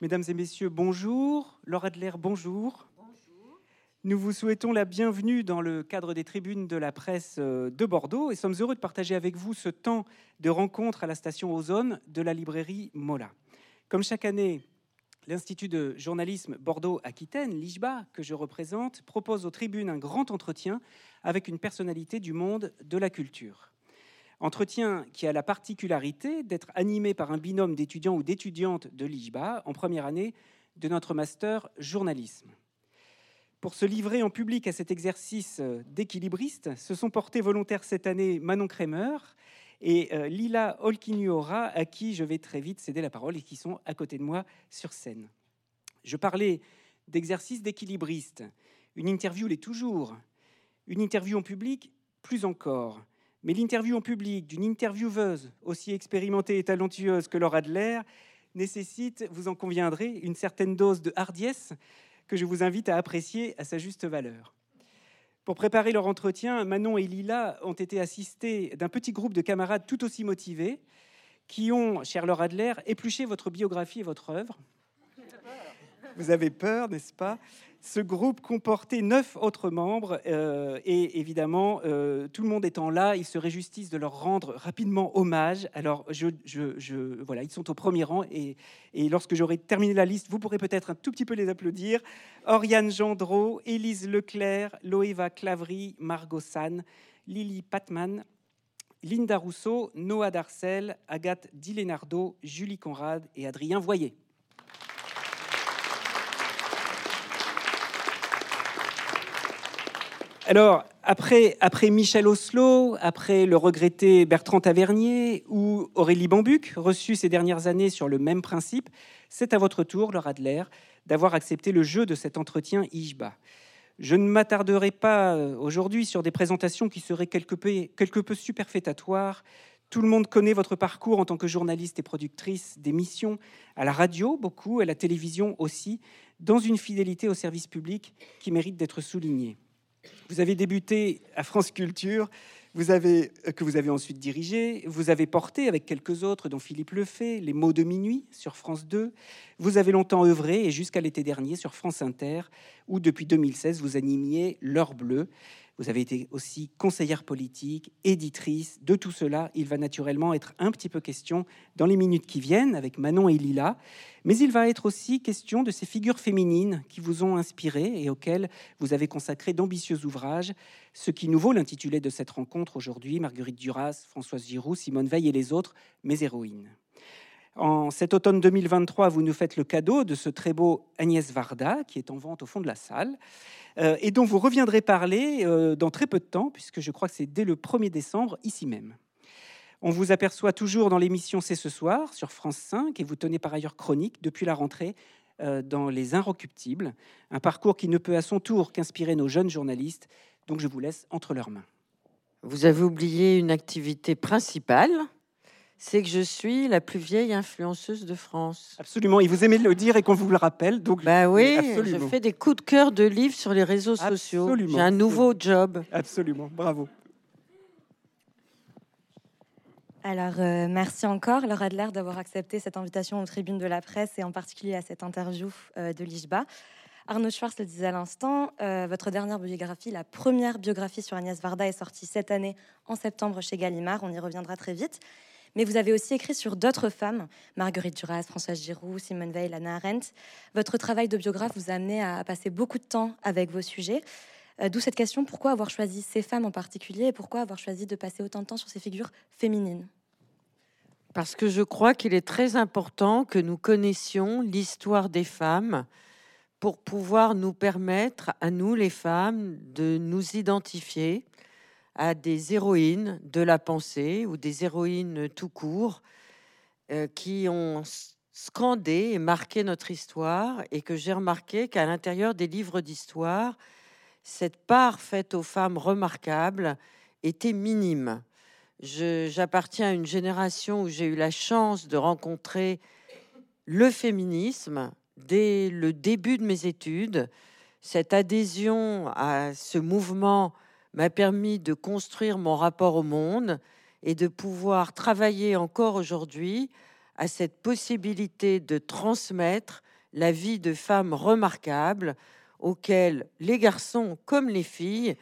Mesdames et messieurs, bonjour. Laura Adler, bonjour. Nous vous souhaitons la bienvenue dans le cadre des tribunes de la presse euh, de Bordeaux et sommes heureux de partager avec vous ce temps de rencontre à la station Ozone de la librairie Mola. Comme chaque année, l'Institut de journalisme Bordeaux-Aquitaine, l'IJBA, que je représente, propose aux tribunes un grand entretien avec une personnalité du monde de la culture. Entretien qui a la particularité d'être animé par un binôme d'étudiants ou d'étudiantes de l'IJBA en première année de notre master journalisme. Pour se livrer en public à cet exercice d'équilibriste, se sont portés volontaires cette année Manon Kremer et euh, Lila Olkinuora, à qui je vais très vite céder la parole et qui sont à côté de moi sur scène. Je parlais d'exercice d'équilibriste. Une interview l'est toujours. Une interview en public, plus encore. Mais l'interview en public d'une intervieweuse aussi expérimentée et talentueuse que Laura Adler nécessite, vous en conviendrez, une certaine dose de hardiesse que je vous invite à apprécier à sa juste valeur. Pour préparer leur entretien, Manon et Lila ont été assistés d'un petit groupe de camarades tout aussi motivés qui ont, cher Laura Adler, épluché votre biographie et votre œuvre. Vous avez peur, n'est-ce pas? Ce groupe comportait neuf autres membres euh, et évidemment, euh, tout le monde étant là, il serait justice de leur rendre rapidement hommage. Alors, je, voilà, ils sont au premier rang et, lorsque j'aurai terminé la liste, vous pourrez peut-être un tout petit peu les applaudir. Oriane Gendreau, Élise Leclerc, Loéva Clavry, Margot San, Lily Patman, Linda Rousseau, Noah Darcel, Agathe Dilenardo, Julie Conrad et Adrien Voyer. Alors, après, Michel Oslo, après le regretté Bertrand Tavernier ou Aurélie Bambuc, reçus ces dernières années sur le même principe, c'est à votre tour, Laura Adler, d'avoir accepté le jeu de cet entretien IJBA. Je ne m'attarderai pas euh, aujourd'hui sur des présentations qui seraient quelque peu, quelque peu superfétatoires. Tout le monde connaît votre parcours en tant que journaliste et productrice d'émissions, à la radio beaucoup, à la télévision aussi, dans une fidélité au service public qui mérite d'être soulignée. Vous avez débuté à France Culture, euh, que vous avez ensuite dirigé. Vous avez porté avec quelques autres, dont Philippe Lefay, Les mots de minuit sur France 2. Vous avez longtemps œuvré, et jusqu'à l'été dernier, sur France Inter, où depuis 2016, vous animiez L'heure bleue. Vous avez été aussi conseillère politique, éditrice. De tout cela, il va naturellement être un petit peu question dans les minutes qui viennent avec Manon et Lila. Mais il va être aussi question de ces figures féminines qui vous ont inspiré et auxquelles vous avez consacré d'ambitieux ouvrages, ce qui nous vaut l'intitulé de cette rencontre aujourd'hui Marguerite Duras, Françoise Giroud, Simone Veil et les autres, mes héroïnes. En cet automne 2023, vous nous faites le cadeau de ce très beau Agnès Varda, qui est en vente au fond de la salle, euh, et dont vous reviendrez parler euh, dans très peu de temps, puisque je crois que c'est dès le 1er décembre, ici même. On vous aperçoit toujours dans l'émission C'est ce soir sur France 5, et vous tenez par ailleurs chronique depuis la rentrée euh, dans Les Inrecuptibles, un parcours qui ne peut à son tour qu'inspirer nos jeunes journalistes, donc je vous laisse entre leurs mains. Vous avez oublié une activité principale c'est que je suis la plus vieille influenceuse de France. Absolument, et vous aimez le dire et qu'on vous le rappelle. Donc, bah oui, je fais des coups de cœur de livres sur les réseaux sociaux. J'ai un nouveau job. Absolument, bravo. Alors, euh, merci encore, Laura Adler, d'avoir accepté cette invitation aux tribunes de la presse et en particulier à cette interview euh, de l'IJBA. Arnaud Schwartz le disait à l'instant, euh, votre dernière biographie, la première biographie sur Agnès Varda, est sortie cette année en septembre chez Gallimard. On y reviendra très vite mais vous avez aussi écrit sur d'autres femmes, Marguerite Duras, Françoise Giroud, Simone Veil, Anna Arendt. Votre travail de biographe vous a amené à passer beaucoup de temps avec vos sujets. Euh, d'où cette question, pourquoi avoir choisi ces femmes en particulier et pourquoi avoir choisi de passer autant de temps sur ces figures féminines? Parce que je crois qu'il est très important que nous connaissions l'histoire des femmes pour pouvoir nous permettre, à nous les femmes, de nous identifier, à des héroïnes de la pensée ou des héroïnes tout court euh, qui ont scandé et marqué notre histoire et que j'ai remarqué qu'à l'intérieur des livres d'histoire, cette part faite aux femmes remarquables était minime. J'appartiens à une génération où j'ai eu la chance de rencontrer le féminisme dès le début de mes études, cette adhésion à ce mouvement m'a permis de construire mon rapport au monde et de pouvoir travailler encore aujourd'hui à cette possibilité de transmettre la vie de femmes remarquables auxquelles les garçons comme les filles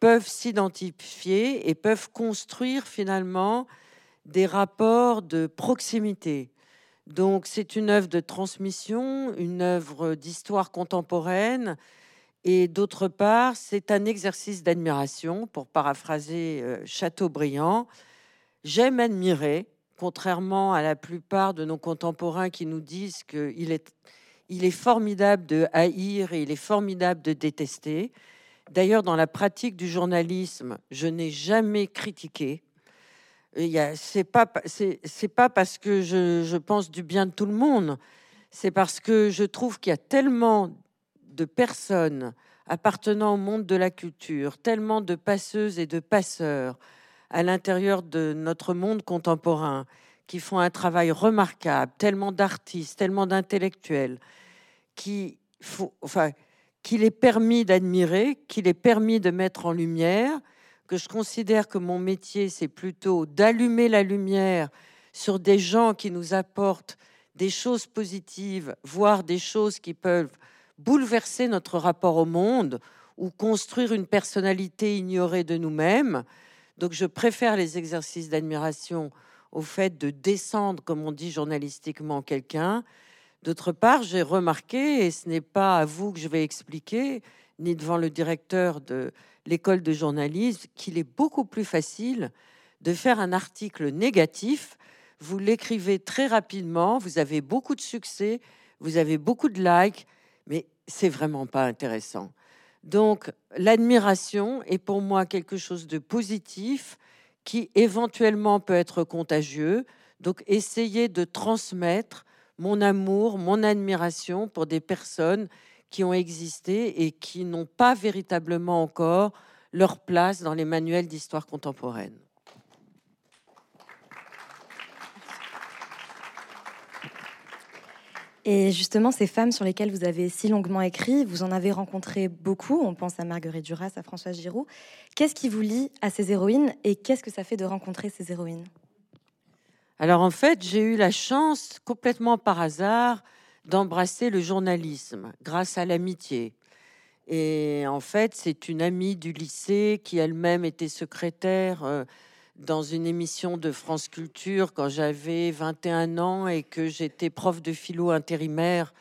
peuvent s'identifier et peuvent construire finalement des rapports de proximité. Donc c'est une œuvre de transmission, une œuvre d'histoire contemporaine, et d'autre part, c'est un exercice d'admiration, pour paraphraser euh, Chateaubriand. J'aime admirer, contrairement à la plupart de nos contemporains qui nous disent qu'il est, formidable de haïr et il est formidable de détester. D'ailleurs, dans la pratique du journalisme, je n'ai jamais critiqué. C'est pas pas parce que je, je, pense du bien de tout le monde, c'est parce que je trouve qu'il y a tellement de personnes appartenant au monde de la culture, tellement de passeuses et de passeurs à l'intérieur de notre monde contemporain qui font un travail remarquable, tellement d'artistes, tellement d'intellectuels, qui enfin, qu'il est permis d'admirer, qu'il est permis de mettre en lumière, que je considère que mon métier, c'est plutôt d'allumer la lumière sur des gens qui nous apportent des choses positives, voire des choses qui peuvent bouleverser notre rapport au monde ou construire une personnalité ignorée de nous-mêmes. Donc je préfère les exercices d'admiration au fait de descendre, comme on dit journalistiquement, quelqu'un. D'autre part, j'ai remarqué, et ce n'est pas à vous que je vais expliquer, ni devant le directeur de l'école de journalisme, qu'il est beaucoup plus facile de faire un article négatif. Vous l'écrivez très rapidement, vous avez beaucoup de succès, vous avez beaucoup de likes, mais c'est vraiment pas intéressant. Donc, l'admiration est pour moi quelque chose de positif qui éventuellement peut être contagieux. Donc, essayer de transmettre mon amour, mon admiration pour des personnes qui ont existé et qui n'ont pas véritablement encore leur place dans les manuels d'histoire contemporaine. Et justement, ces femmes sur lesquelles vous avez si longuement écrit, vous en avez rencontré beaucoup. On pense à Marguerite Duras, à Françoise Giroud. Qu'est-ce qui vous lie à ces héroïnes et qu'est-ce que ça fait de rencontrer ces héroïnes? Alors en fait, j'ai eu la chance, complètement par hasard, d'embrasser le journalisme grâce à l'amitié. Et en fait, c'est une amie du lycée qui elle-même était secrétaire. Dans une émission de France Culture quand j'avais 21 ans et que j'étais prof de philo intérimaire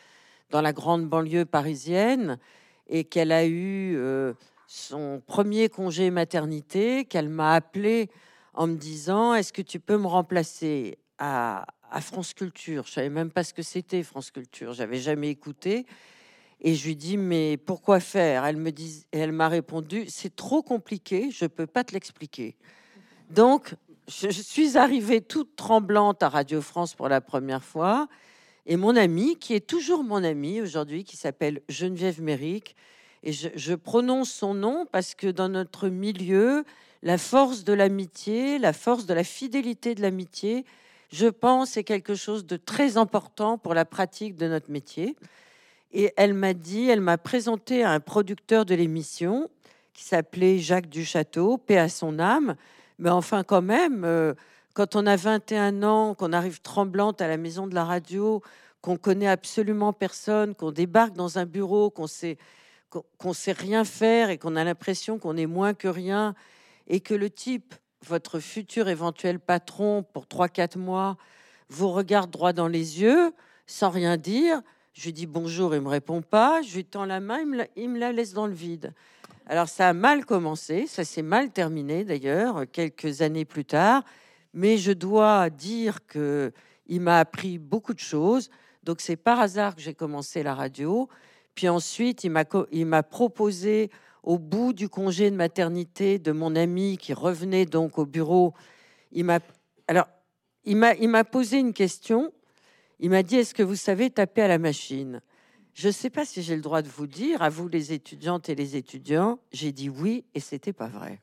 dans la grande banlieue parisienne et qu'elle a eu euh, son premier congé maternité, qu'elle m'a appelé en me disant Est-ce que tu peux me remplacer à, France Culture? Je savais même pas ce que c'était France Culture, j'avais jamais écouté. Et je lui dis mais pourquoi faire? Elle m'a répondu c'est trop compliqué, je peux pas te l'expliquer. Donc, je, suis arrivée toute tremblante à Radio France pour la première fois. Et mon ami, qui est toujours mon ami aujourd'hui, qui s'appelle Geneviève Méric, et je, prononce son nom parce que dans notre milieu, la force de l'amitié, la force de la fidélité de l'amitié, je pense, est quelque chose de très important pour la pratique de notre métier. Et elle m'a dit, elle m'a présenté un producteur de l'émission qui s'appelait Jacques Duchâteau, paix à son âme, mais enfin, quand même, euh, quand on a 21 ans, qu'on arrive tremblante à la maison de la radio, qu'on connaît absolument personne, qu'on débarque dans un bureau, qu'on sait qu'on sait rien faire et qu'on a l'impression qu'on est moins que rien, et que le type, votre futur éventuel patron pour 3-4 mois, vous regarde droit dans les yeux, sans rien dire, je lui dis bonjour, il me répond pas, je lui tends la main, il me la laisse dans le vide. Alors ça a mal commencé, ça s'est mal terminé d'ailleurs, quelques années plus tard, mais je dois dire que il m'a appris beaucoup de choses. Donc c'est par hasard que j'ai commencé la radio. Puis ensuite, il m'a proposé au bout du congé de maternité de mon ami qui revenait donc au bureau, il m'a alors il m'a posé une question. Il m'a dit est-ce que vous savez taper à la machine? Je ne sais pas si j'ai le droit de vous dire, à vous les étudiantes et les étudiants, j'ai dit oui et c'était pas vrai.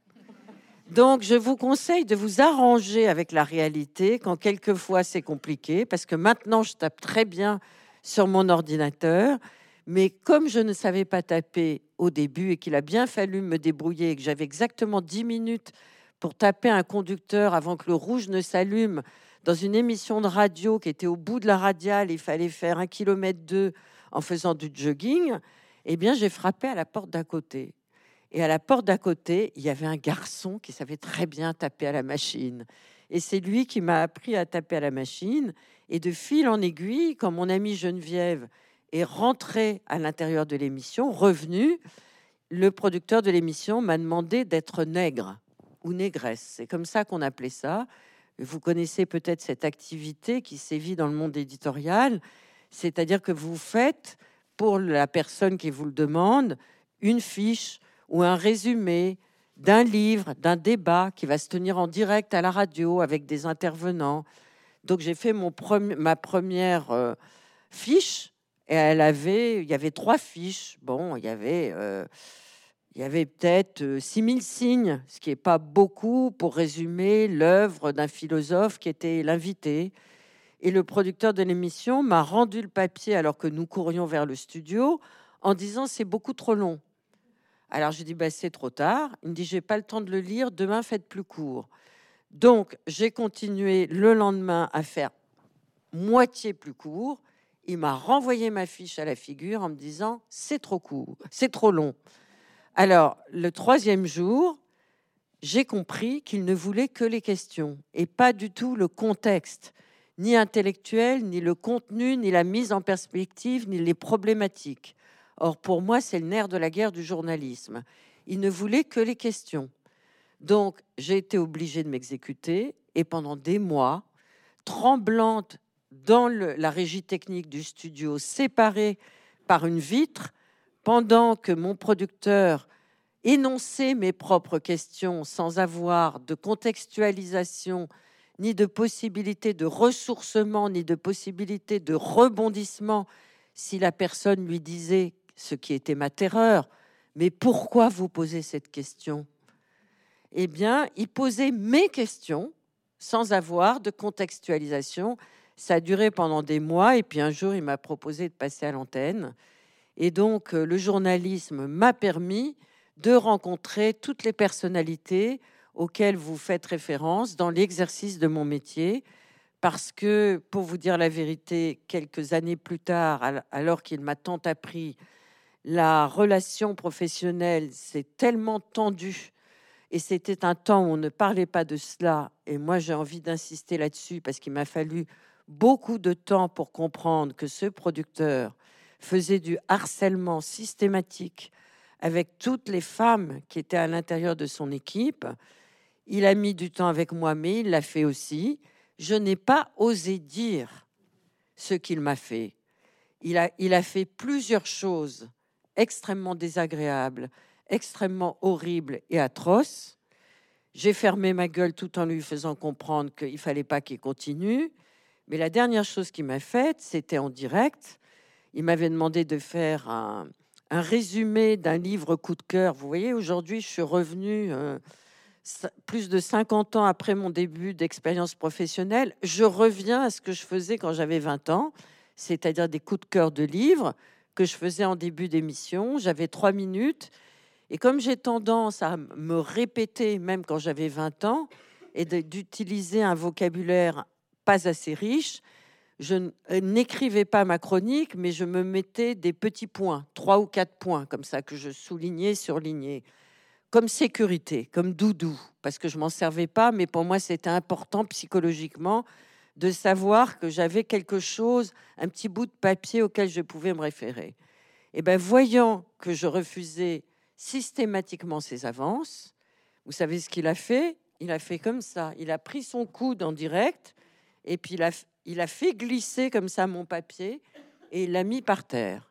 Donc, je vous conseille de vous arranger avec la réalité quand quelquefois c'est compliqué, parce que maintenant je tape très bien sur mon ordinateur, mais comme je ne savais pas taper au début et qu'il a bien fallu me débrouiller et que j'avais exactement 10 minutes pour taper un conducteur avant que le rouge ne s'allume dans une émission de radio qui était au bout de la radiale, il fallait faire un kilomètre deux en faisant du jogging, eh bien, j'ai frappé à la porte d'à côté. Et à la porte d'à côté, il y avait un garçon qui savait très bien taper à la machine. Et c'est lui qui m'a appris à taper à la machine. Et de fil en aiguille, quand mon amie Geneviève est rentrée à l'intérieur de l'émission, revenue, le producteur de l'émission m'a demandé d'être nègre ou négresse. C'est comme ça qu'on appelait ça. Vous connaissez peut-être cette activité qui sévit dans le monde éditorial, c'est-à-dire que vous faites pour la personne qui vous le demande une fiche ou un résumé d'un livre, d'un débat qui va se tenir en direct à la radio avec des intervenants. Donc j'ai fait mon ma première euh, fiche et elle avait, il y avait trois fiches. Bon, il y avait, euh, avait peut-être 6000 euh, signes, ce qui n'est pas beaucoup pour résumer l'œuvre d'un philosophe qui était l'invité. Et le producteur de l'émission m'a rendu le papier alors que nous courions vers le studio en disant c'est beaucoup trop long. Alors je dis bah, c'est trop tard. Il me dit j'ai pas le temps de le lire, demain faites plus court. Donc j'ai continué le lendemain à faire moitié plus court. Il m'a renvoyé ma fiche à la figure en me disant c'est trop court, c'est trop long. Alors le troisième jour, j'ai compris qu'il ne voulait que les questions et pas du tout le contexte, ni intellectuel, ni le contenu, ni la mise en perspective, ni les problématiques. Or, pour moi, c'est le nerf de la guerre du journalisme. Il ne voulait que les questions. Donc, j'ai été obligée de m'exécuter et pendant des mois, tremblante dans la régie technique du studio, séparée par une vitre, pendant que mon producteur énonçait mes propres questions sans avoir de contextualisation, ni de possibilité de ressourcement, ni de possibilité de rebondissement si la personne lui disait ce qui était ma terreur. Mais pourquoi vous posez cette question? Eh bien, il posait mes questions sans avoir de contextualisation. Ça a duré pendant des mois et puis un jour, il m'a proposé de passer à l'antenne. Et donc, euh, le journalisme m'a permis de rencontrer toutes les personnalités auxquelles vous faites référence dans l'exercice de mon métier. Parce que, pour vous dire la vérité, quelques années plus tard, alors qu'il m'a tant appris la relation professionnelle s'est tellement tendue et c'était un temps où on ne parlait pas de cela. Et moi, j'ai envie d'insister là-dessus parce qu'il m'a fallu beaucoup de temps pour comprendre que ce producteur faisait du harcèlement systématique avec toutes les femmes qui étaient à l'intérieur de son équipe. Il a mis du temps avec moi, mais il l'a fait aussi. Je n'ai pas osé dire ce qu'il m'a fait. Il a, il a fait plusieurs choses extrêmement désagréable, extrêmement horrible et atroce. J'ai fermé ma gueule tout en lui faisant comprendre qu'il fallait pas qu'il continue. Mais la dernière chose qu'il m'a faite, c'était en direct. Il m'avait demandé de faire un, résumé d'un livre coup de cœur. Vous voyez, aujourd'hui, je suis revenue euh, plus de 50 ans après mon début d'expérience professionnelle. Je reviens à ce que je faisais quand j'avais 20 ans, c'est-à-dire des coups de cœur de livres que je faisais en début d'émission. J'avais trois minutes. Et comme j'ai tendance à me répéter, même quand j'avais 20 ans, et d'utiliser un vocabulaire pas assez riche, je euh, n'écrivais pas ma chronique, mais je me mettais des petits points, trois ou quatre points, comme ça, que je soulignais, surlignais, comme sécurité, comme doudou, parce que je m'en servais pas, mais pour moi, c'était important psychologiquement de savoir que j'avais quelque chose, un petit bout de papier auquel je pouvais me référer. Et eh bien, voyant que je refusais systématiquement ces avances, vous savez ce qu'il a fait? Il a fait comme ça. Il a pris son coude en direct et puis il a, il a fait glisser comme ça mon papier et il l'a mis par terre.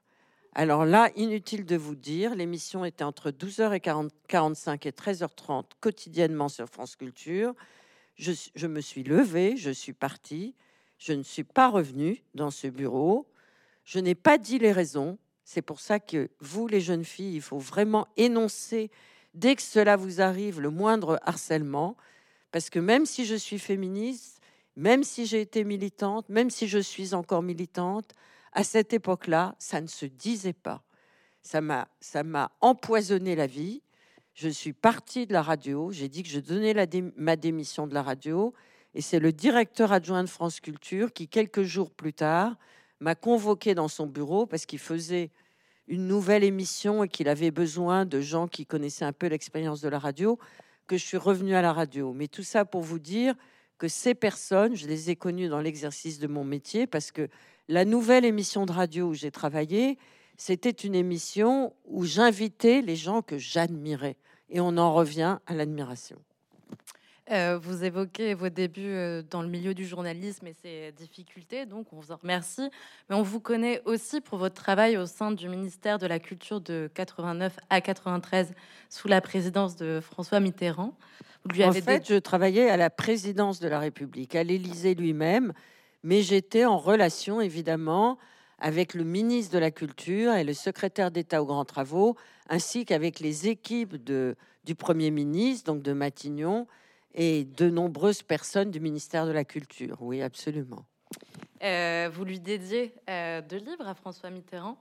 Alors là, inutile de vous dire, l'émission était entre 12h45 et 13h30 quotidiennement sur France Culture. Je, me suis levée, je suis partie, je ne suis pas revenue dans ce bureau, je n'ai pas dit les raisons. C'est pour ça que vous, les jeunes filles, il faut vraiment énoncer dès que cela vous arrive le moindre harcèlement, parce que même si je suis féministe, même si j'ai été militante, même si je suis encore militante, à cette époque-là, ça ne se disait pas. Ça m'a, empoisonné la vie. Je suis partie de la radio. J'ai dit que je donnais ma démission de la radio. Et c'est le directeur adjoint de France Culture qui, quelques jours plus tard, m'a convoqué dans son bureau parce qu'il faisait une nouvelle émission et qu'il avait besoin de gens qui connaissaient un peu l'expérience de la radio, que je suis revenue à la radio. Mais tout ça pour vous dire que ces personnes, je les ai connues dans l'exercice de mon métier parce que la nouvelle émission de radio où j'ai travaillé, c'était une émission où j'invitais les gens que j'admirais. Et on en revient à l'admiration. Euh, vous évoquez vos débuts euh, dans le milieu du journalisme et ses difficultés, donc on vous en remercie. Mais on vous connaît aussi pour votre travail au sein du ministère de la Culture de 89 à 93 sous la présidence de François Mitterrand. lui en fait, je travaillais à la présidence de la République, à l'Élysée lui-même, mais j'étais en relation évidemment avec le ministre de la Culture et le secrétaire d'État aux grands travaux, ainsi qu'avec les équipes de, du Premier ministre, donc de Matignon, et de nombreuses personnes du ministère de la Culture. Oui, absolument. Euh, vous lui dédiez euh, deux livres à François Mitterrand.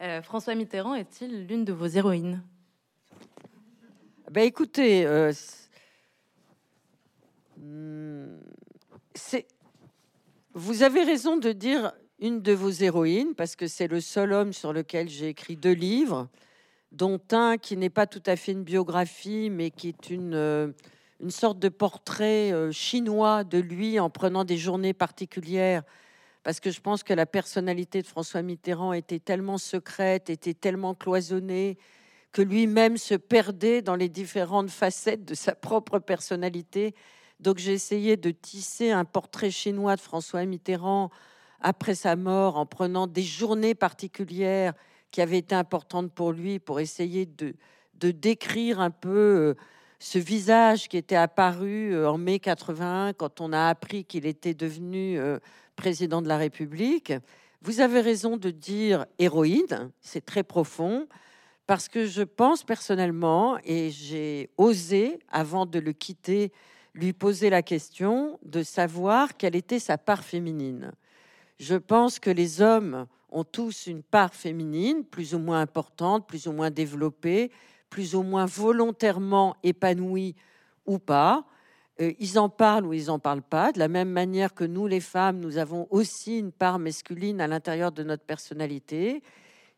Euh, François Mitterrand est-il l'une de vos héroïnes? Ben, Écoutez, hmm, c'est... vous avez raison de dire une de vos héroïnes, parce que c'est le seul homme sur lequel j'ai écrit deux livres, dont un qui n'est pas tout à fait une biographie, mais qui est une une sorte de portrait euh, chinois de lui en prenant des journées particulières, parce que je pense que la personnalité de François Mitterrand était tellement secrète, était tellement cloisonnée, que lui-même se perdait dans les différentes facettes de sa propre personnalité. Donc j'ai essayé de tisser un portrait chinois de François Mitterrand après sa mort en prenant des journées particulières qui avaient été importantes pour lui pour essayer de, décrire un peu euh, ce visage qui était apparu euh, en mai 81 quand on a appris qu'il était devenu euh, président de la République. Vous avez raison de dire héroïne, c'est très profond, parce que je pense personnellement, et j'ai osé, avant de le quitter, lui poser la question de savoir quelle était sa part féminine. Je pense que les hommes ont tous une part féminine, plus ou moins importante, plus ou moins développée, plus ou moins volontairement épanouis ou pas. Euh, ils en parlent ou ils n'en parlent pas. De la même manière que nous, les femmes, nous avons aussi une part masculine à l'intérieur de notre personnalité.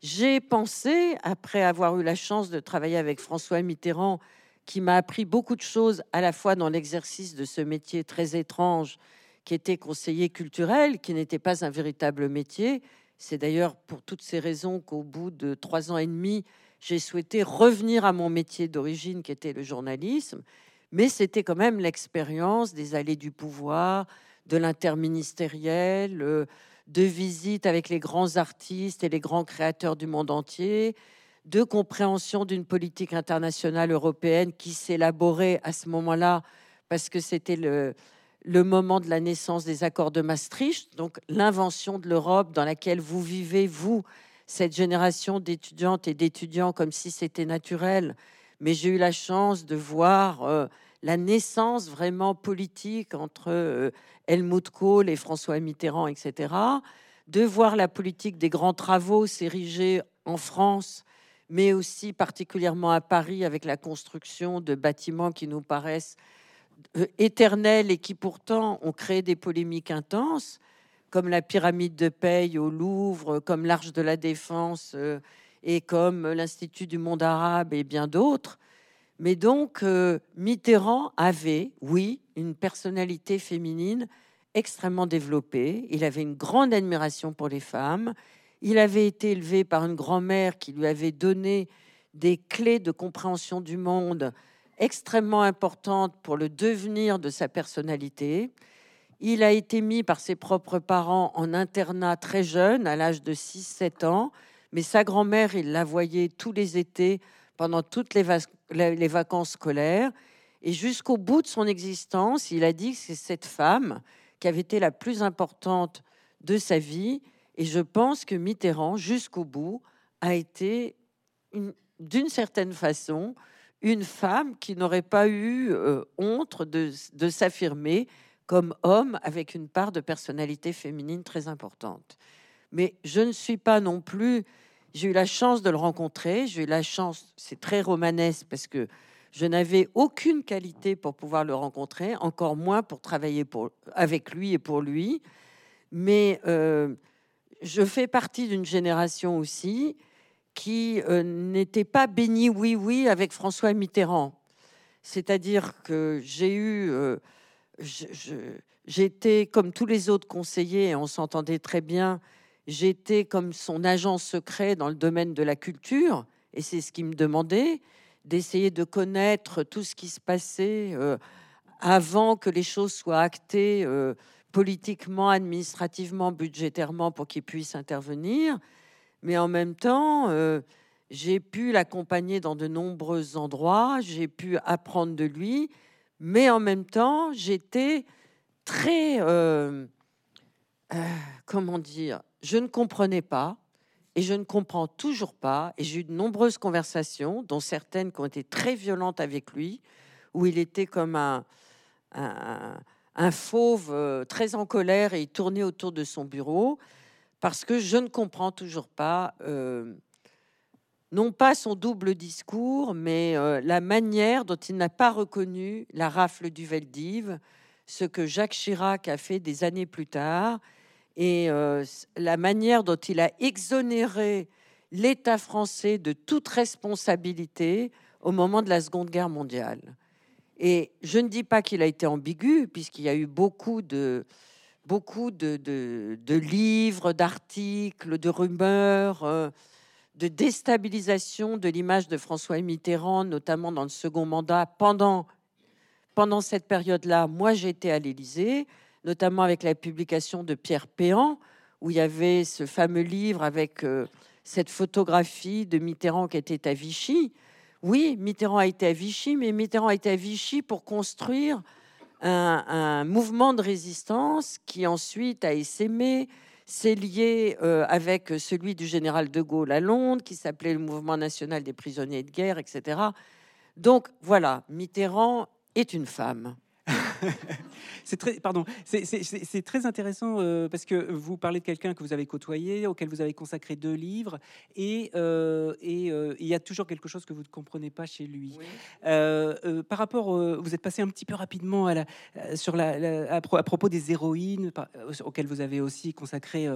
J'ai pensé, après avoir eu la chance de travailler avec François Mitterrand, qui m'a appris beaucoup de choses à la fois dans l'exercice de ce métier très étrange qui était conseiller culturel, qui n'était pas un véritable métier. C'est d'ailleurs pour toutes ces raisons qu'au bout de trois ans et demi, j'ai souhaité revenir à mon métier d'origine qui était le journalisme, mais c'était quand même l'expérience des allées du pouvoir, de l'interministériel, euh, de visites avec les grands artistes et les grands créateurs du monde entier, de compréhension d'une politique internationale européenne qui s'élaborait à ce moment-là parce que c'était le, le moment de la naissance des accords de Maastricht, donc l'invention de l'Europe dans laquelle vous vivez, vous, cette génération d'étudiantes et d'étudiants comme si c'était naturel, mais j'ai eu la chance de voir euh, la naissance vraiment politique entre euh, Helmut Kohl et François Mitterrand, etc., de voir la politique des grands travaux s'ériger en France, mais aussi particulièrement à Paris avec la construction de bâtiments qui nous paraissent euh, éternels et qui pourtant ont créé des polémiques intenses comme la pyramide de Paye au Louvre, comme l'Arche de la Défense euh, et comme l'Institut du monde arabe et bien d'autres. Mais donc, euh, Mitterrand avait, oui, une personnalité féminine extrêmement développée. Il avait une grande admiration pour les femmes. Il avait été élevé par une grand-mère qui lui avait donné des clés de compréhension du monde extrêmement importantes pour le devenir de sa personnalité. Il a été mis par ses propres parents en internat très jeune, à l'âge de 6-7 ans, mais sa grand-mère, il la voyait tous les étés pendant toutes les, vacances scolaires. Et jusqu'au bout de son existence, il a dit que c'est cette femme qui avait été la plus importante de sa vie. Et je pense que Mitterrand, jusqu'au bout, a été, d'une certaine façon, une femme qui n'aurait pas eu euh, honte de s'affirmer comme homme avec une part de personnalité féminine très importante. Mais je ne suis pas non plus. J'ai eu la chance de le rencontrer. J'ai eu la chance, c'est très romanesque parce que Je n'avais aucune qualité pour pouvoir le rencontrer, encore moins pour travailler avec lui et pour lui. Mais euh, je fais partie d'une génération aussi qui euh, n'était pas bénie oui oui avec François Mitterrand. C'est-à-dire que j'ai eu, euh, j'étais comme tous les autres conseillers, et on s'entendait très bien. J'étais comme son agent secret dans le domaine de la culture, et c'est ce qu'il me demandait d'essayer de connaître tout ce qui se passait euh, avant que les choses soient actées politiquement, administrativement, budgétairement pour qu'il puisse intervenir mais en même temps, euh, j'ai pu l'accompagner dans de nombreux endroits, j'ai pu apprendre de lui, mais en même temps, j'étais très, euh, euh, comment dire, je ne comprenais pas et je ne comprends toujours pas. Et j'ai eu de nombreuses conversations, dont certaines qui ont été très violentes avec lui, où il était comme un, un, fauve très en colère et il tournait autour de son bureau parce que je ne comprends toujours pas, euh, non pas son double discours, mais euh, la manière dont il n'a pas reconnu la rafle du Veldiv, ce que Jacques Chirac a fait des années plus tard, et euh, la manière dont il a exonéré l'État français de toute responsabilité au moment de la Seconde Guerre mondiale. Et je ne dis pas qu'il a été ambigu, puisqu'il y a eu beaucoup de, beaucoup de, livres, d'articles, de rumeurs, euh, de déstabilisation de l'image de François Mitterrand, notamment dans le second mandat. Pendant, pendant cette période-là, moi j'étais à l'Élysée, notamment avec la publication de Pierre Péan, où il y avait ce fameux livre avec euh, cette photographie de Mitterrand qui était à Vichy. Oui, Mitterrand a été à Vichy, mais Mitterrand a été à Vichy pour construire un, mouvement de résistance qui ensuite a essaimé, s'est lié euh, avec celui du général de Gaulle à Londres, qui s'appelait le Mouvement national des prisonniers de guerre, etc. Donc voilà, Mitterrand est une femme. c'est très, pardon, c'est très intéressant euh, parce que vous parlez de quelqu'un que vous avez côtoyé, auquel vous avez consacré deux livres, et, euh, et euh, il y a toujours quelque chose que vous ne comprenez pas chez lui. par rapport, vous êtes passé un petit peu rapidement à la, sur la, à, propos des héroïnes auxquelles vous avez aussi consacré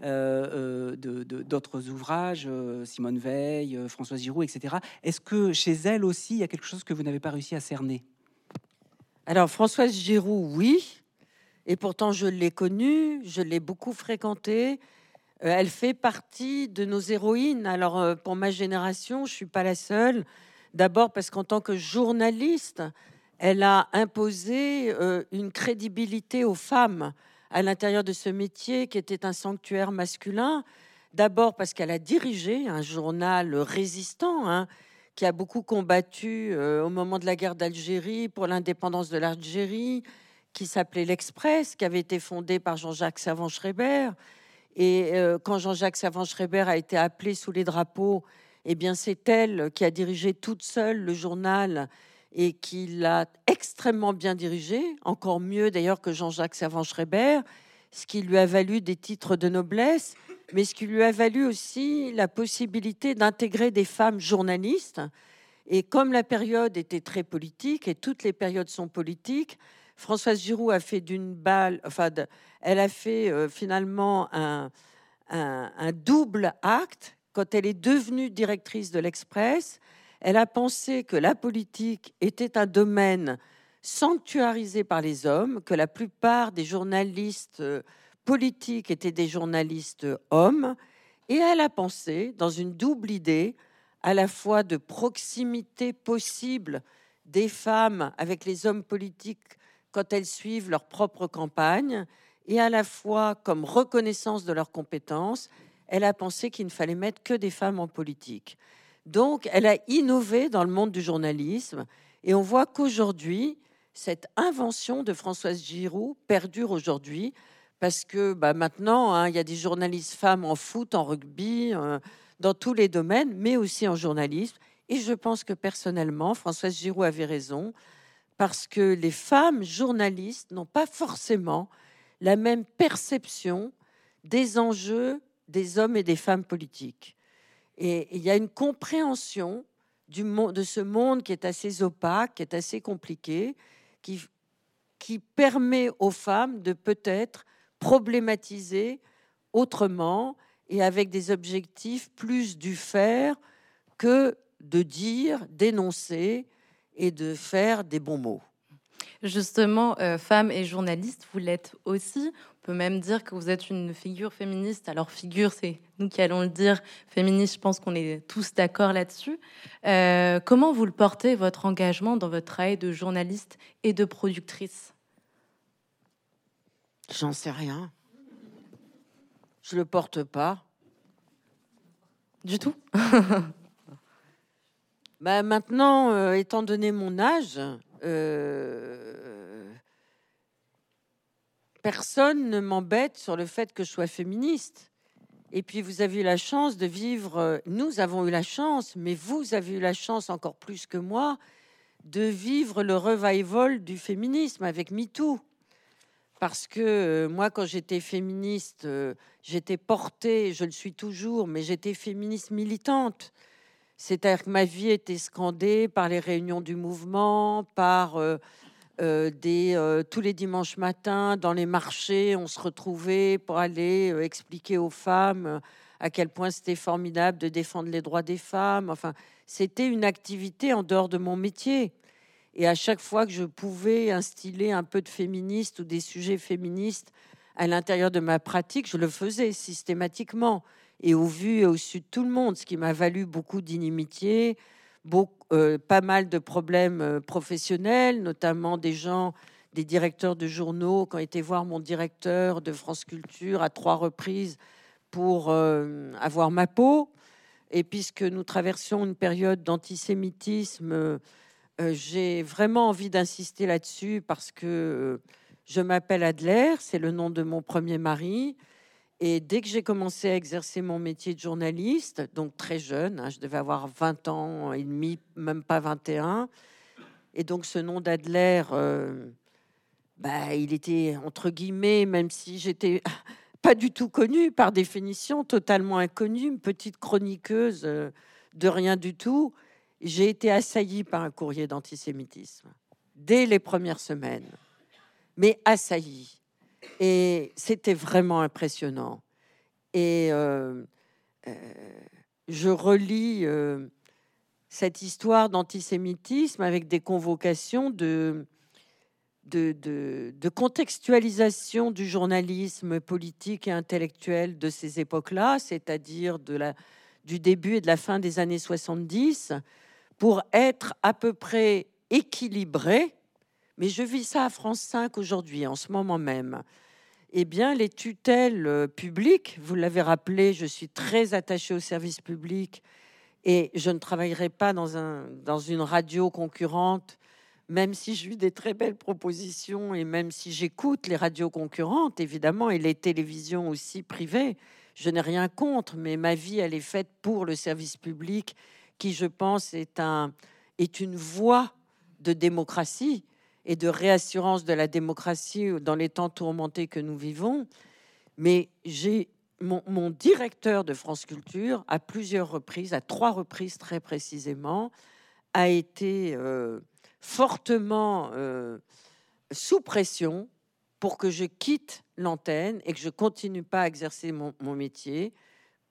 d'autres ouvrages, Simone Veil, Françoise Giroud, etc. Est-ce que chez elle aussi, il y a quelque chose que vous n'avez pas réussi à cerner? Alors, Françoise Giroud, oui. Et pourtant, je l'ai connue, je l'ai beaucoup fréquentée. Euh, elle fait partie de nos héroïnes. Alors, euh, pour ma génération, je suis pas la seule. D'abord parce qu'en tant que journaliste, elle a imposé euh, une crédibilité aux femmes à l'intérieur de ce métier qui était un sanctuaire masculin. D'abord parce qu'elle a dirigé un journal résistant, hein, qui a beaucoup combattu euh, au moment de la guerre d'Algérie pour l'indépendance de l'Algérie, qui s'appelait l'Express, qui avait été fondé par Jean-Jacques Savant-Schreiber. Et euh, quand Jean-Jacques Savant-Schreiber a été appelé sous les drapeaux, eh bien, c'est elle qui a dirigé toute seule le journal et qui l'a extrêmement bien dirigé, encore mieux d'ailleurs que Jean-Jacques Savant-Schreiber, ce qui lui a valu des titres de noblesse mais ce qui lui a valu aussi la possibilité d'intégrer des femmes journalistes. Et comme la période était très politique, et toutes les périodes sont politiques, Françoise Giroud a fait d'une balle, enfin, elle a fait euh, finalement un, double acte. Quand elle est devenue directrice de l'Express, elle a pensé que la politique était un domaine sanctuarisé par les hommes, que la plupart des journalistes euh, politiques étaient des journalistes hommes, et elle a pensé, dans une double idée, à la fois de proximité possible des femmes avec les hommes politiques quand elles suivent leur propre campagne, et à la fois comme reconnaissance de leurs compétences, elle a pensé qu'il ne fallait mettre que des femmes en politique. Donc, elle a innové dans le monde du journalisme, et on voit qu'aujourd'hui, cette invention de Françoise Giroud perdure aujourd'hui parce que bah, maintenant, hein, il y a des journalistes femmes en foot, en rugby, euh, dans tous les domaines, mais aussi en journalisme. Et je pense que personnellement, Françoise Giroud avait raison, parce que les femmes journalistes n'ont pas forcément la même perception des enjeux des hommes et des femmes politiques. Et il y a une compréhension de ce monde qui est assez opaque, qui est assez compliqué, qui permet aux femmes de peut-être problématiser autrement et avec des objectifs plus du faire que de dire, d'énoncer et de faire des bons mots. Justement, euh, femme et journaliste, vous l'êtes aussi. On peut même dire que vous êtes une figure féministe. Alors, figure, c'est nous qui allons le dire. Féministe, je pense qu'on est tous d'accord là-dessus. Euh, comment vous le portez, votre engagement dans votre travail de journaliste et de productrice? J'en sais rien. Je le porte pas. Du tout bah Maintenant, euh, étant donné mon âge, euh, personne ne m'embête sur le fait que je sois féministe. Et puis vous avez eu la chance de vivre, nous avons eu la chance, mais vous avez eu la chance encore plus que moi, de vivre le revival du féminisme avec MeToo. Parce que euh, moi, quand j'étais féministe, j'étais portée, je le suis toujours, mais j'étais féministe militante. C'est-à-dire que ma vie était scandée par les réunions du mouvement, par euh, euh, euh, tous les dimanches matins dans les marchés, on se retrouvait pour aller expliquer aux femmes à quel point c'était formidable de défendre les droits des femmes. Enfin, c'était une activité en dehors de mon métier. Et à chaque fois que je pouvais instiller un peu de féministe ou des sujets féministes à l'intérieur de ma pratique, je le faisais systématiquement et au vu et au su de tout le monde, ce qui m'a valu beaucoup d'inimitié, euh, pas mal de problèmes euh, professionnels, notamment des gens, des directeurs de journaux qui ont été voir mon directeur de France Culture à trois reprises pour euh, avoir ma peau. Et puisque nous traversions une période d'antisémitisme, j'ai vraiment envie d'insister là-dessus parce que je m'appelle Adler, c'est le nom de mon premier mari. Et dès que j'ai commencé à exercer mon métier de journaliste, donc très jeune, hein, je devais avoir 20 ans et demi, même pas 21, et donc ce nom d'Adler, euh, bah, il était entre guillemets, même si j'étais pas du tout connue par définition, totalement inconnue, une petite chroniqueuse euh, de rien du tout, j'ai été assaillie par un courrier d'antisémitisme dès les premières semaines, mais assaillie. Et c'était vraiment impressionnant. Et euh, euh, je relis euh, cette histoire d'antisémitisme avec des convocations de, de, contextualisation du journalisme politique et intellectuel de ces époques-là, c'est-à-dire du début et de la fin des années 70, pour être à peu près équilibré. Mais je vis ça à France 5 aujourd'hui, en ce moment même eh bien, les tutelles euh, publiques, vous l'avez rappelé, je suis très attachée au service public et je ne travaillerai pas dans, un, dans une radio concurrente, même si j'ai eu des très belles propositions et même si j'écoute les radios concurrentes, évidemment, et les télévisions aussi privées. Je n'ai rien contre, mais ma vie, elle est faite pour le service public, qui, je pense, est, un, est une voie de démocratie et de réassurance de la démocratie dans les temps tourmentés que nous vivons. Mais mon, directeur de France Culture, à plusieurs reprises, à trois reprises très précisément, a été euh, fortement euh, sous pression pour que je quitte l'antenne et que je continue pas à exercer mon, mon métier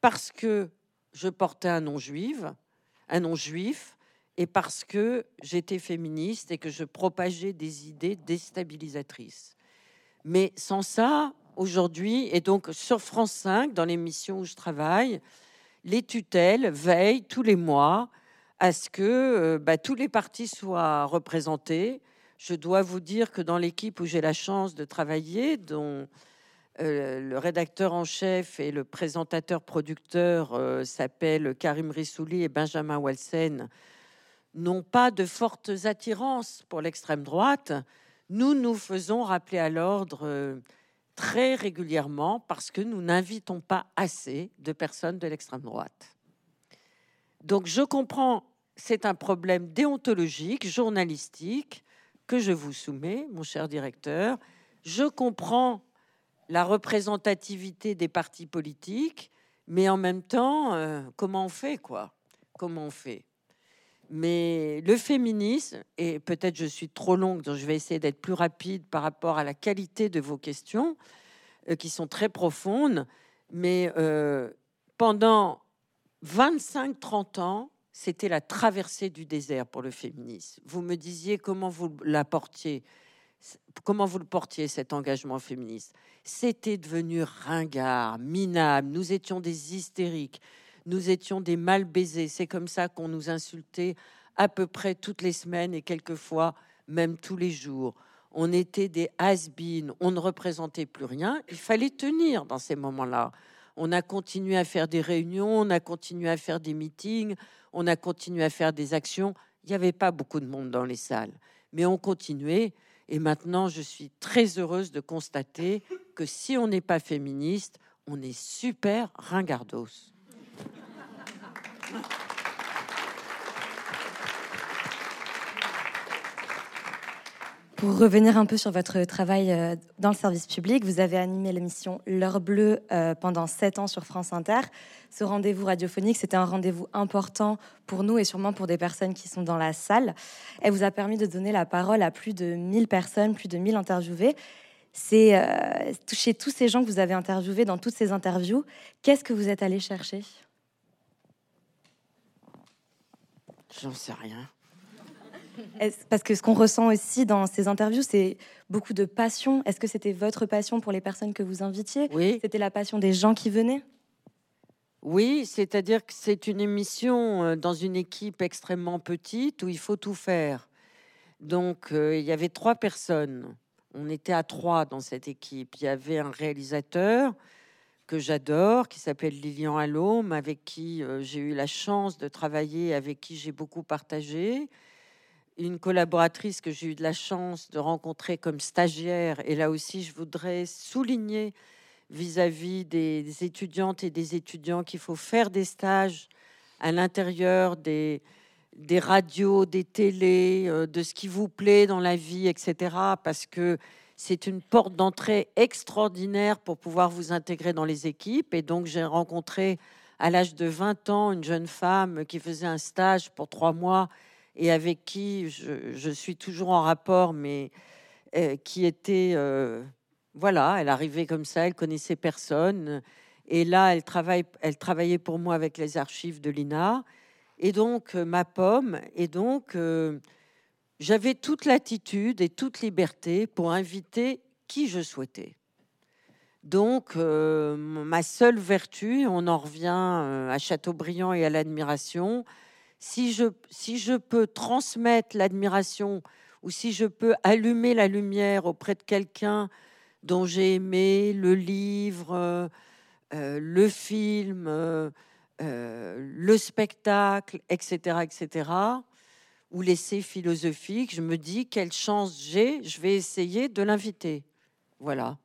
parce que je portais un nom juif, un nom juif, et parce que j'étais féministe et que je propageais des idées déstabilisatrices. Mais sans ça, aujourd'hui, et donc sur France 5, dans l'émission où je travaille, les tutelles veillent tous les mois à ce que euh, bah, tous les partis soient représentés. Je dois vous dire que dans l'équipe où j'ai la chance de travailler, dont le rédacteur en chef et le présentateur producteur euh, s'appellent Karim Rissouli et Benjamin Walsen, n'ont pas de fortes attirances pour l'extrême droite, nous nous faisons rappeler à l'ordre euh, très régulièrement parce que nous n'invitons pas assez de personnes de l'extrême droite. Donc je comprends, c'est un problème déontologique, journalistique, que je vous soumets, mon cher directeur. Je comprends la représentativité des partis politiques, mais en même temps, euh, comment on fait, quoi? Comment on fait? Mais le féminisme, et peut-être je suis trop longue, donc je vais essayer d'être plus rapide par rapport à la qualité de vos questions, euh, qui sont très profondes, mais euh, pendant 25-30 ans, c'était la traversée du désert pour le féminisme. Vous me disiez comment vous la portiez, comment vous le portiez cet engagement féministe? C'était devenu ringard, minable. Nous étions des hystériques, nous étions des mal baisés. C'est comme ça qu'on nous insultait à peu près toutes les semaines et quelquefois même tous les jours. On était des has on ne représentait plus rien. Il fallait tenir dans ces moments-là. On a continué à faire des réunions, on a continué à faire des meetings, on a continué à faire des actions. Il n'y avait pas beaucoup de monde dans les salles, mais on continuait. Et maintenant, je suis très heureuse de constater que si on n'est pas féministe, on est super ringardos. Pour revenir un peu sur votre travail euh, dans le service public, vous avez animé l'émission L'heure bleue euh, pendant sept ans sur France Inter. Ce rendez-vous radiophonique, c'était un rendez-vous important pour nous et sûrement pour des personnes qui sont dans la salle. Elle vous a permis de donner la parole à plus de 1000 personnes, plus de 1000 interviewés. C'est euh, chez tous ces gens que vous avez interviewés dans toutes ces interviews, qu'est-ce que vous êtes allé chercher? J'en sais rien. Parce que ce qu'on ressent aussi dans ces interviews, c'est beaucoup de passion. Est-ce que c'était votre passion pour les personnes que vous invitiez? Oui. C'était la passion des gens qui venaient? Oui, c'est-à-dire que c'est une émission euh, dans une équipe extrêmement petite où il faut tout faire. Donc, euh, il y avait trois personnes. On était à trois dans cette équipe. Il y avait un réalisateur que j'adore, qui s'appelle Lilian Allôme, avec qui euh, j'ai eu la chance de travailler, avec qui j'ai beaucoup partagé une collaboratrice que j'ai eu de la chance de rencontrer comme stagiaire. Et là aussi, je voudrais souligner vis-à-vis des, étudiantes et des étudiants qu'il faut faire des stages à l'intérieur des, radios, des télés, euh, de ce qui vous plaît dans la vie, etc. Parce que c'est une porte d'entrée extraordinaire pour pouvoir vous intégrer dans les équipes. Et donc, j'ai rencontré à l'âge de 20 ans une jeune femme qui faisait un stage pour trois mois et avec qui je, suis toujours en rapport, mais euh, qui était, euh, voilà, elle arrivait comme ça, elle connaissait personne. Et là, elle, travaillait pour moi avec les archives de l'INA. Et donc, euh, ma pomme. Et donc, j'avais toute latitude et toute liberté pour inviter qui je souhaitais. Donc, ma seule vertu, on en revient à Chateaubriand et à l'admiration, si je, si je peux transmettre l'admiration ou si je peux allumer la lumière auprès de quelqu'un dont j'ai aimé le livre, euh, euh, le film, euh, le spectacle, etc., etc., ou l'essai philosophique, je me dis quelle chance j'ai, je vais essayer de l'inviter. Voilà.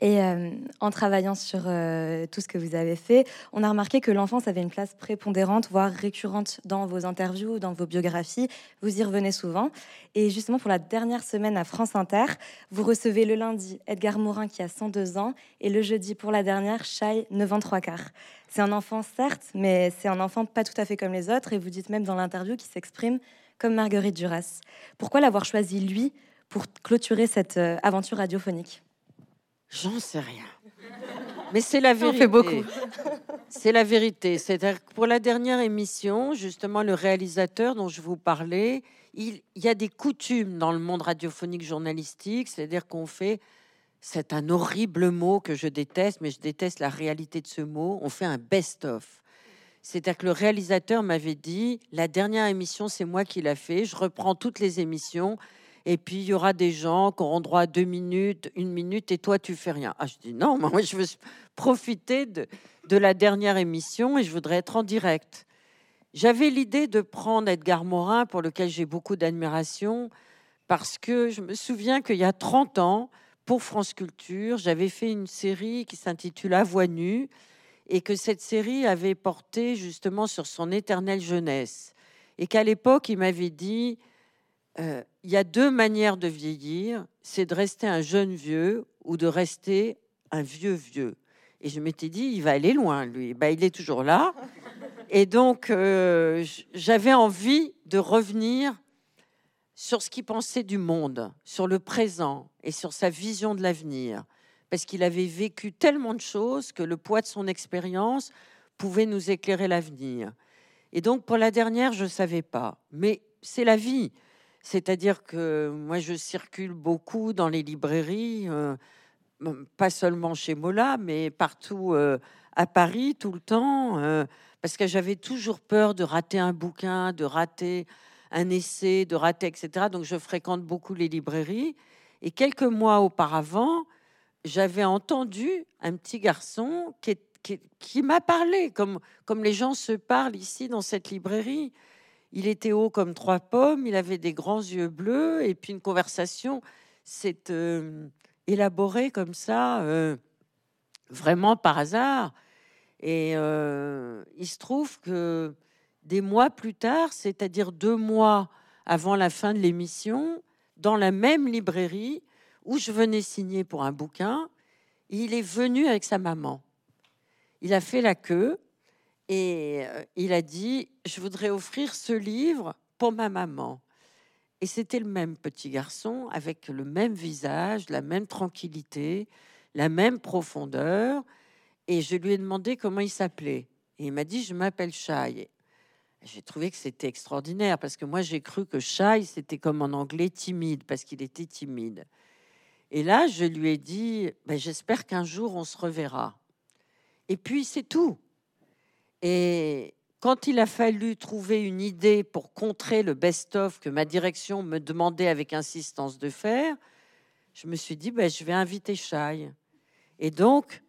Et euh, en travaillant sur euh, tout ce que vous avez fait, on a remarqué que l'enfance avait une place prépondérante, voire récurrente dans vos interviews, dans vos biographies. Vous y revenez souvent. Et justement, pour la dernière semaine à France Inter, vous recevez le lundi Edgar Morin qui a 102 ans et le jeudi, pour la dernière, Shai, 9 ans 3 quarts. C'est un enfant, certes, mais c'est un enfant pas tout à fait comme les autres. Et vous dites même dans l'interview qu'il s'exprime comme Marguerite Duras. Pourquoi l'avoir choisi, lui, pour clôturer cette euh, aventure radiophonique? J'en sais rien. Mais c'est la vérité. fait beaucoup. C'est la vérité. C'est pour la dernière émission, justement, le réalisateur dont je vous parlais, il, y a des coutumes dans le monde radiophonique journalistique, c'est-à-dire qu'on fait, c'est un horrible mot que je déteste, mais je déteste la réalité de ce mot. On fait un best-of. C'est-à-dire que le réalisateur m'avait dit, la dernière émission, c'est moi qui l'a fait. Je reprends toutes les émissions et puis il y aura des gens qui auront droit à deux minutes, une minute, et toi tu fais rien. Ah, je dis non, moi je veux profiter de, la dernière émission et je voudrais être en direct. J'avais l'idée de prendre Edgar Morin, pour lequel j'ai beaucoup d'admiration, parce que je me souviens qu'il y a 30 ans, pour France Culture, j'avais fait une série qui s'intitule À voix nue, et que cette série avait porté justement sur son éternelle jeunesse. Et qu'à l'époque, il m'avait dit euh, il y a deux manières de vieillir, c'est de rester un jeune vieux ou de rester un vieux vieux. Et je m'étais dit, il va aller loin, lui. Ben, il est toujours là. Et donc, euh, j'avais envie de revenir sur ce qu'il pensait du monde, sur le présent et sur sa vision de l'avenir. Parce qu'il avait vécu tellement de choses que le poids de son expérience pouvait nous éclairer l'avenir. Et donc, pour la dernière, je ne savais pas. Mais c'est la vie. C'est-à-dire que moi, je circule beaucoup dans les librairies, euh, pas seulement chez Mola, mais partout euh, à Paris, tout le temps, euh, parce que j'avais toujours peur de rater un bouquin, de rater un essai, de rater, etc. Donc, je fréquente beaucoup les librairies. Et quelques mois auparavant, j'avais entendu un petit garçon qui, qui m'a parlé, comme, comme les gens se parlent ici dans cette librairie. Il était haut comme trois pommes, il avait des grands yeux bleus, et puis une conversation s'est euh, élaborée comme ça, euh, vraiment par hasard. Et euh, il se trouve que des mois plus tard, c'est-à-dire deux mois avant la fin de l'émission, dans la même librairie où je venais signer pour un bouquin, il est venu avec sa maman. Il a fait la queue et euh, il a dit, je voudrais offrir ce livre pour ma maman. Et c'était le même petit garçon avec le même visage, la même tranquillité, la même profondeur. Et je lui ai demandé comment il s'appelait. Et il m'a dit, je m'appelle Shai. J'ai trouvé que c'était extraordinaire parce que moi j'ai cru que Shai c'était comme en anglais timide parce qu'il était timide. Et là je lui ai dit, ben, j'espère qu'un jour on se reverra. Et puis c'est tout. Et quand il a fallu trouver une idée pour contrer le best-of que ma direction me demandait avec insistance de faire, je me suis dit, ben, je vais inviter Shai. Et donc,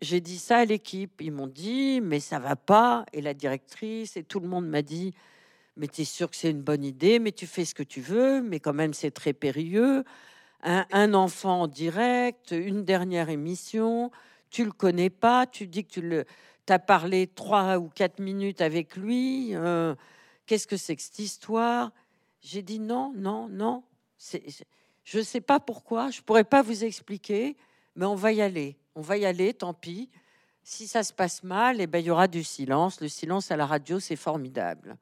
j'ai dit ça à l'équipe. Ils m'ont dit, mais ça va pas. Et la directrice et tout le monde m'a dit, mais tu es sûr que c'est une bonne idée, mais tu fais ce que tu veux, mais quand même c'est très périlleux. Un, un, enfant en direct, une dernière émission, tu le connais pas, tu dis que tu le tu as parlé trois ou quatre minutes avec lui. Euh, qu'est-ce que c'est que cette histoire? J'ai dit non, non, non. je ne sais pas pourquoi, je ne pourrais pas vous expliquer, mais on va y aller. On va y aller, tant pis. Si ça se passe mal, eh ben, il y aura du silence. Le silence à la radio, c'est formidable.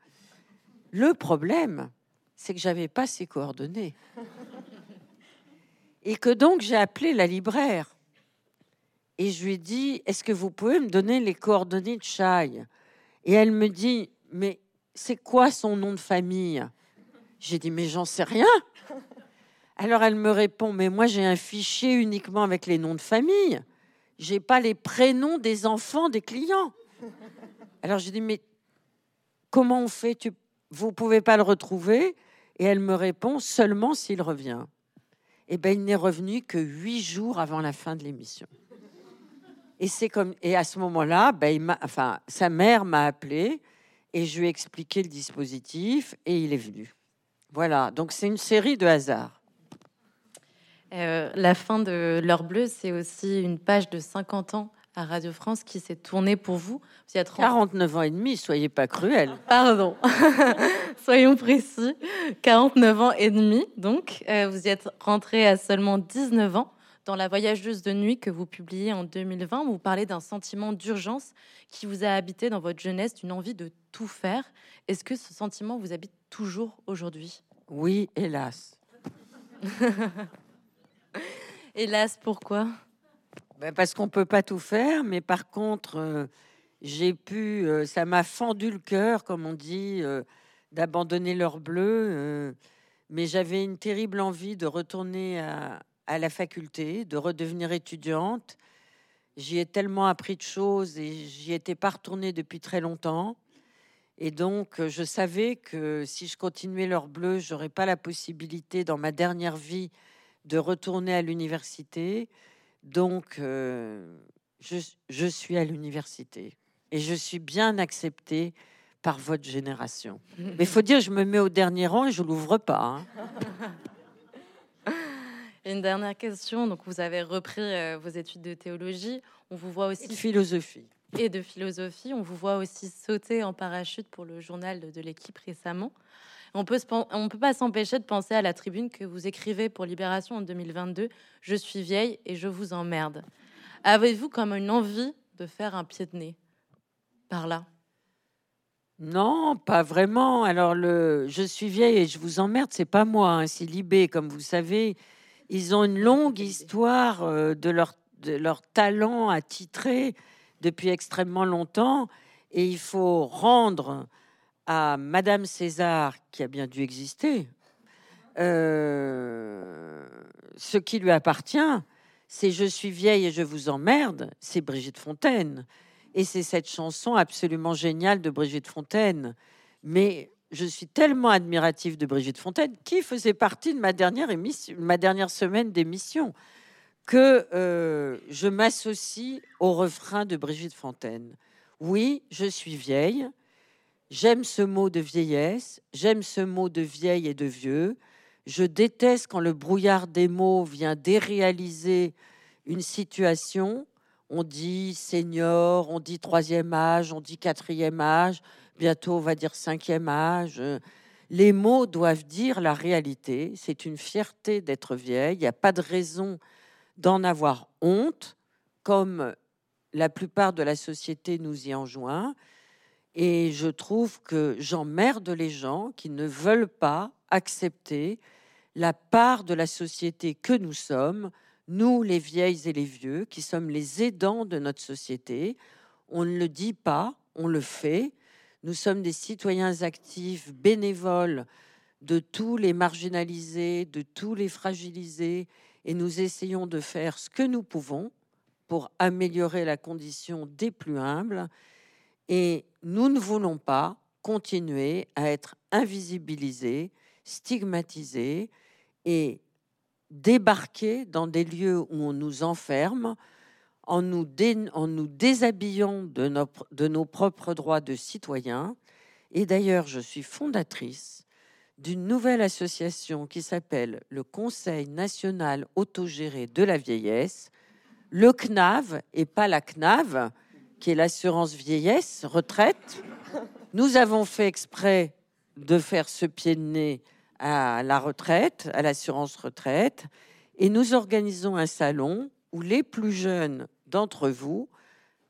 Le problème, c'est que j'avais pas ses coordonnées. Et que donc j'ai appelé la libraire et je lui ai dit Est-ce que vous pouvez me donner les coordonnées de Chai Et elle me dit Mais c'est quoi son nom de famille? J'ai dit Mais j'en sais rien. Alors elle me répond Mais moi j'ai un fichier uniquement avec les noms de famille. J'ai pas les prénoms des enfants des clients. Alors j'ai dit Mais comment on fait? Tu, Vous pouvez pas le retrouver? Et elle me répond Seulement s'il revient. Eh ben il n'est revenu que huit jours avant la fin de l'émission. Et c'est comme et à ce moment-là, ben, enfin, sa mère m'a appelé et je lui ai expliqué le dispositif et il est venu. Voilà, donc c'est une série de hasards. Euh, la fin de L'heure bleue, c'est aussi une page de 50 ans à Radio France qui s'est tournée pour vous. Vous êtes 49 ans et demi, soyez pas cruel. Pardon, soyons précis. 49 ans et demi, donc euh, vous y êtes rentré à seulement 19 ans. Dans La Voyageuse de nuit que vous publiez en 2020, vous parlez d'un sentiment d'urgence qui vous a habité dans votre jeunesse, d'une envie de tout faire. Est-ce que ce sentiment vous habite toujours aujourd'hui? Oui, hélas. hélas, pourquoi? Ben Parce qu'on ne peut pas tout faire, mais par contre, euh, j'ai pu, euh, ça m'a fendu le cœur, comme on dit, euh, d'abandonner l'heure bleue. mais j'avais une terrible envie de retourner à, à la faculté, de redevenir étudiante. J'y ai tellement appris de choses et j'y étais pas retournée depuis très longtemps. Et donc, euh, je savais que si je continuais l'heure bleue, j'aurais pas la possibilité dans ma dernière vie de retourner à l'université. Donc, euh, je, je, suis à l'université et je suis bien acceptée par votre génération. Mais il faut dire, je me mets au dernier rang et je l'ouvre pas. Hein. une dernière question. Donc, vous avez repris euh, vos études de théologie. On vous voit aussi. de philosophie. Et de philosophie. On vous voit aussi sauter en parachute pour le journal de, l'équipe récemment. On peut, on peut pas s'empêcher de penser à la tribune que vous écrivez pour Libération en 2022. Je suis vieille et je vous emmerde. Avez-vous comme une envie de faire un pied de nez par là? Non, pas vraiment. Alors, le Je suis vieille et je vous emmerde, c'est pas moi, hein, c'est Libé, comme vous savez. Ils ont une longue histoire euh, de, leur, de leur talent titrer depuis extrêmement longtemps. Et il faut rendre à Madame César, qui a bien dû exister, euh, ce qui lui appartient, c'est Je suis vieille et je vous emmerde, c'est Brigitte Fontaine. Et c'est cette chanson absolument géniale de Brigitte Fontaine. Mais je suis tellement admirative de Brigitte Fontaine, qui faisait partie de ma dernière, émission, ma dernière semaine d'émission, que euh, je m'associe au refrain de Brigitte Fontaine. Oui, je suis vieille. J'aime ce mot de vieillesse. J'aime ce mot de vieille et de vieux. Je déteste quand le brouillard des mots vient déréaliser une situation. On dit senior, on dit troisième âge, on dit quatrième âge, bientôt on va dire cinquième âge. Les mots doivent dire la réalité. C'est une fierté d'être vieille. Il n'y a pas de raison d'en avoir honte, comme la plupart de la société nous y enjoint. Et je trouve que j'emmerde les gens qui ne veulent pas accepter la part de la société que nous sommes, nous les vieilles et les vieux, qui sommes les aidants de notre société. On ne le dit pas, on le fait. Nous sommes des citoyens actifs, bénévoles de tous les marginalisés, de tous les fragilisés, et nous essayons de faire ce que nous pouvons pour améliorer la condition des plus humbles. Et nous ne voulons pas continuer à être invisibilisés, stigmatisés et débarquer dans des lieux où on nous enferme en nous, en nous déshabillant de, de nos propres droits de citoyens. Et d'ailleurs, je suis fondatrice d'une nouvelle association qui s'appelle le Conseil national autogéré de la vieillesse, le CNAV et pas la CNAV, qui est l'assurance vieillesse, retraite. Nous avons fait exprès de faire ce pied de nez à la retraite, à l'assurance retraite, et nous organisons un salon où les plus jeunes d'entre vous,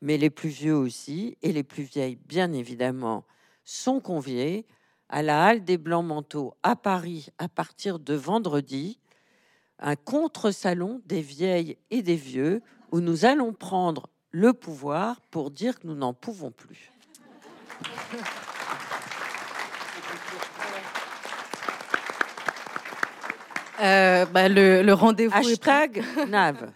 mais les plus vieux aussi, et les plus vieilles bien évidemment, sont conviés à la Halle des Blancs Manteaux à Paris à partir de vendredi un contre-salon des vieilles et des vieux où nous allons prendre le pouvoir pour dire que nous n'en pouvons plus. Euh, bah, le, rendez-vous Hashtag NAV.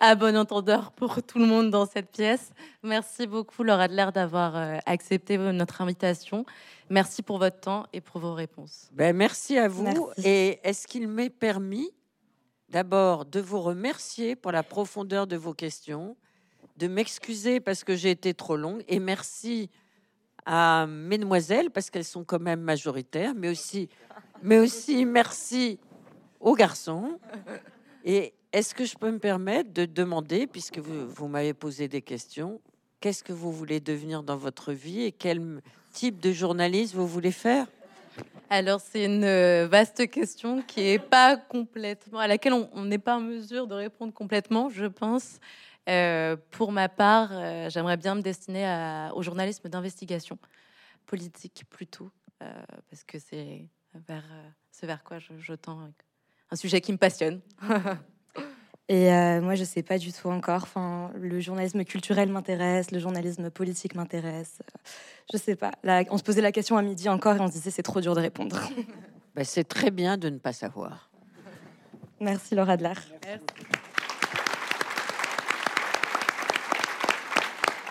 À bon entendeur pour tout le monde dans cette pièce. Merci beaucoup, Laura Adler, d'avoir euh, accepté notre invitation. Merci pour votre temps et pour vos réponses. Ben, merci à vous. Et est-ce qu'il m'est permis d'abord de vous remercier pour la profondeur de vos questions, de m'excuser parce que j'ai été trop longue, et merci à mesdemoiselles parce qu'elles sont quand même majoritaires, mais aussi, mais aussi merci aux garçons. Et est-ce que je peux me permettre de demander, puisque vous, m'avez posé des questions, qu'est-ce que vous voulez devenir dans votre vie et quel type de journaliste vous voulez faire? Alors, c'est une euh, vaste question qui est pas complètement, à laquelle on n'est pas en mesure de répondre complètement, je pense. Euh, pour ma part, euh, j'aimerais bien me destiner au journalisme d'investigation politique plutôt, parce que c'est vers ce vers quoi je, je tends un sujet qui me passionne. Et euh, moi, je sais pas du tout encore. Enfin, le journalisme culturel m'intéresse, le journalisme politique m'intéresse. Je sais pas. Là, on se posait la question à midi encore et on se disait c'est trop dur de répondre. Ben, c'est très bien de ne pas savoir. Merci Laura Adler. Merci.